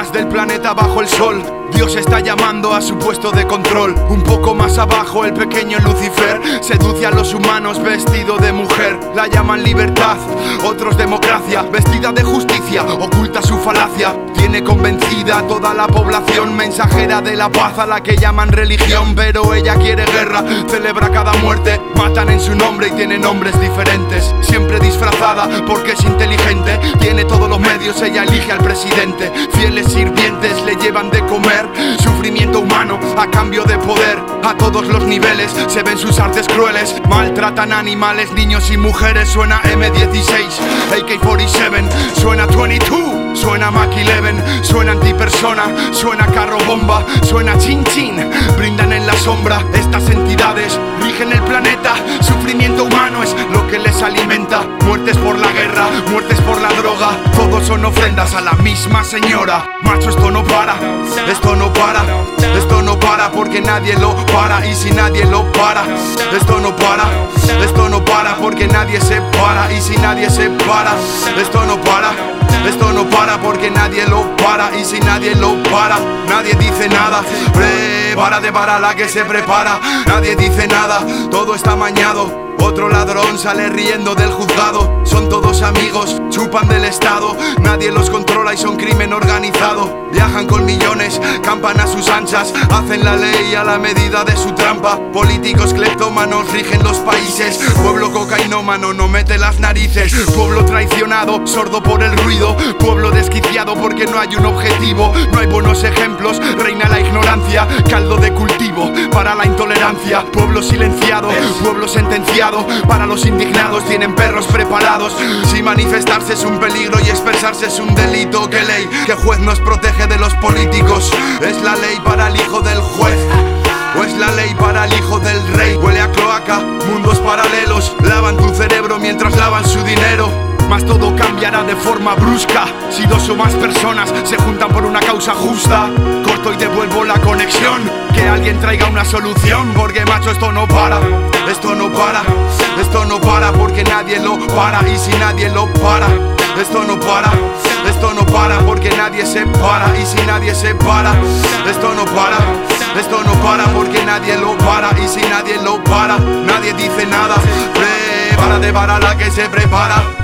luz del planeta bajo el sol. Dios está llamando a su puesto de control. Un poco más abajo, el pequeño Lucifer seduce a los humanos vestido de mujer. La llaman libertad, otros democracia. Vestida de justicia, oculta su falacia. Tiene convencida toda la población, mensajera de la paz a la que llaman religión. Pero ella quiere guerra, celebra cada muerte. Matan en su nombre y tiene nombres diferentes. Siempre disfrazada porque es inteligente. Tiene todos los medios, ella elige al presidente. Fieles sirvientes le llevan de comer. Sufrimiento humano a cambio de poder. A todos los niveles se ven sus artes crueles. Maltratan animales, niños y mujeres. Suena M16, AK-47, suena 22, suena Mac 11, suena antipersona, suena carro bomba, suena chin chin. Brindan en la sombra estas entidades, rigen el planeta. Sufrimiento humano es lo que les alimenta. Muertes por la guerra, muertes por la droga. Todos son ofrendas a la misma señora. Macho, esto no para, esto no para, esto nadie lo para. Y si nadie lo para, esto no para, esto no para porque nadie se para. Y si nadie se para, esto no para. Esto no para porque nadie lo para y si nadie lo para, nadie dice nada. Prepara de para la que se prepara, nadie dice nada, todo está mañado. Otro ladrón sale riendo del juzgado. Son todos amigos, chupan del Estado. Nadie los controla y son crimen organizado. Viajan con millones, campan a sus anchas. Hacen la ley a la medida de su trampa. Políticos cleptómanos rigen los países. Pueblo cocainómano no mete las narices. Pueblo traicionado, sordo por el ruido. Pueblo desquiciado porque no hay un objetivo. No hay buenos ejemplos, reina la ignorancia. Caldo de cultivo para la intolerancia. Pueblo silenciado, pueblo sentenciado. Para los indignados tienen perros preparados. Si manifestarse es un peligro y expresarse es un delito, ¿qué ley? ¿Qué juez nos protege de los políticos? Es la ley para el hijo del juez. ¿O es la ley para el hijo del rey? Huele a cloaca, mundos paralelos. Lavan tu cerebro mientras lavan su dinero. Mas todo cambiará de forma brusca Si dos o más personas se juntan por una causa justa Corto y devuelvo la conexión Que alguien traiga una solución Porque macho esto no para Esto no para Esto no para porque nadie lo para Y si nadie lo para Esto no para Esto no para porque nadie se para Y si nadie se para Esto no para Esto no para nadie lo para Y si nadie lo para Nadie dice nada. Prepara de para la que se prepara